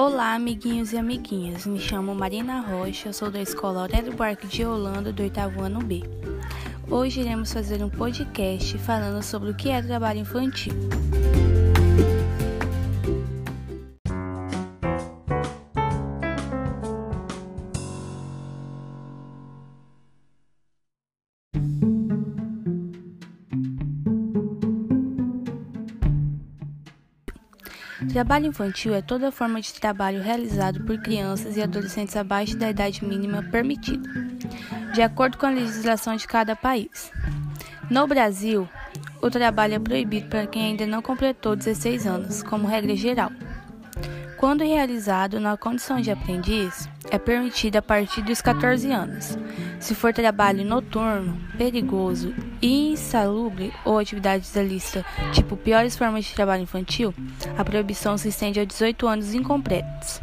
Olá, amiguinhos e amiguinhas. Me chamo Marina Rocha, sou da Escola Aurélio Buarque de Holanda, do oitavo ano B. Hoje iremos fazer um podcast falando sobre o que é trabalho infantil. Trabalho infantil é toda forma de trabalho realizado por crianças e adolescentes abaixo da idade mínima permitida, de acordo com a legislação de cada país. No Brasil, o trabalho é proibido para quem ainda não completou 16 anos, como regra geral. Quando realizado na condição de aprendiz, é permitido a partir dos 14 anos. Se for trabalho noturno, perigoso, insalubre ou atividades da lista, tipo piores formas de trabalho infantil, a proibição se estende a 18 anos incompletos.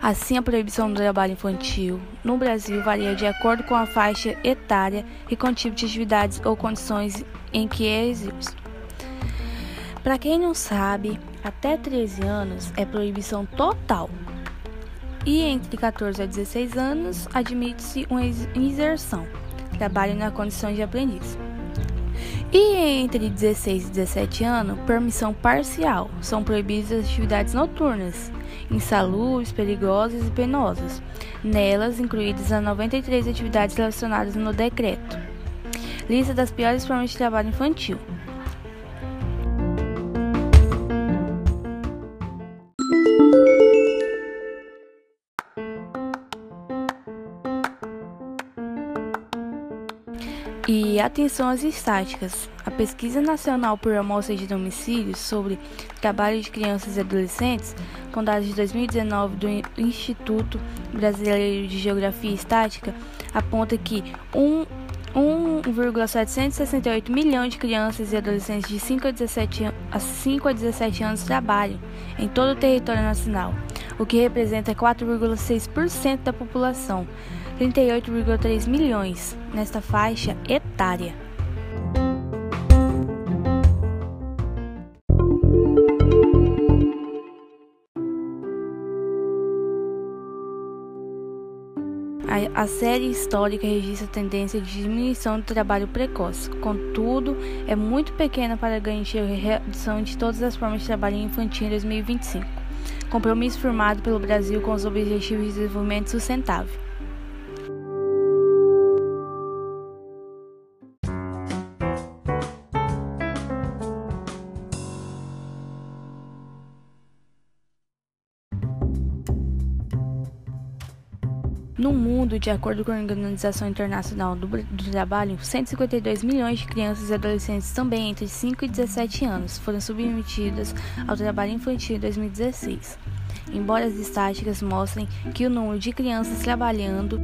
Assim, a proibição do trabalho infantil no Brasil varia de acordo com a faixa etária e com o tipo de atividades ou condições em que é exerce. Para quem não sabe, até 13 anos é proibição total. E entre 14 a 16 anos admite-se uma inserção, trabalho na condição de aprendiz. E entre 16 e 17 anos, permissão parcial. São proibidas as atividades noturnas, insalubres, perigosas e penosas, nelas incluídas as 93 atividades relacionadas no decreto. Lista das piores formas de trabalho infantil. E atenção às estáticas. A Pesquisa Nacional por Amostra de Domicílios sobre Trabalho de Crianças e Adolescentes, com dados de 2019 do Instituto Brasileiro de Geografia e Estática, aponta que 1,768 milhões de crianças e adolescentes de 5 a 17, a 5 a 17 anos trabalham em todo o território nacional, o que representa 4,6% da população. 38,3 milhões nesta faixa etária. A, série histórica registra tendência de diminuição do trabalho precoce, contudo, é muito pequena para garantir a redução de todas as formas de trabalho infantil em 2025. Compromisso firmado pelo Brasil com os Objetivos de Desenvolvimento Sustentável. No mundo, de acordo com a Organização Internacional do, do, Trabalho, 152 milhões de crianças e adolescentes também entre 5 e 17 anos foram submetidas ao trabalho infantil em 2016. Embora as estatísticas mostrem que o número de crianças trabalhando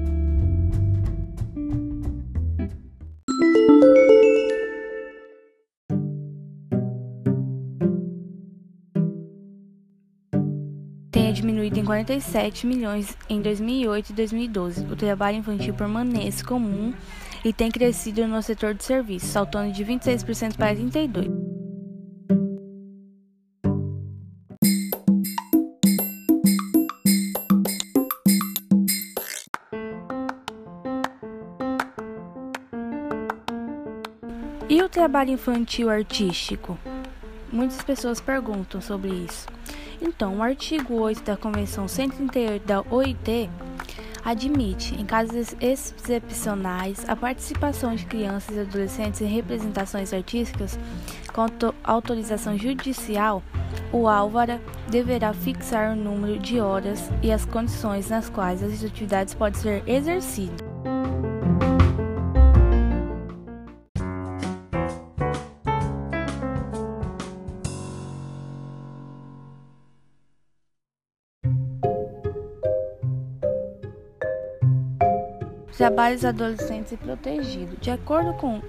diminuído em 47 milhões em 2008 e 2012. O trabalho infantil permanece comum e tem crescido no setor de serviços, saltando de 26% para 32%. E o trabalho infantil artístico? Muitas pessoas perguntam sobre isso. Então, o artigo 8 da Convenção 138 da OIT admite, em casos excepcionais, a participação de crianças e adolescentes em representações artísticas com autorização judicial. O Álvara deverá fixar o número de horas e as condições nas quais as atividades podem ser exercidas. Trabalhos adolescentes e protegidos. De acordo com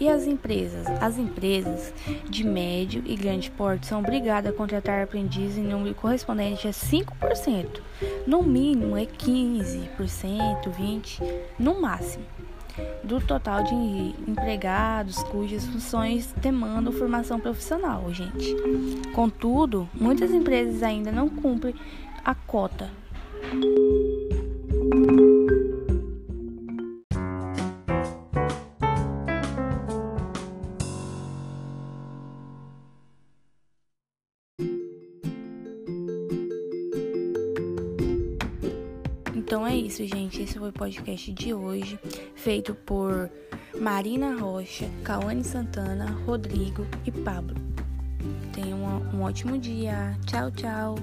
E as empresas? As empresas de médio e grande porte são obrigadas a contratar aprendizes em número correspondente a 5%. No mínimo é 15%, 20%, no máximo do total de empregados cujas funções demandam formação profissional, gente. Contudo, muitas empresas ainda não cumprem a cota. Então é isso, gente. Esse foi o podcast de hoje, feito por Marina Rocha, Cauane Santana, Rodrigo e Pablo. Tenham um ótimo dia. Tchau, tchau.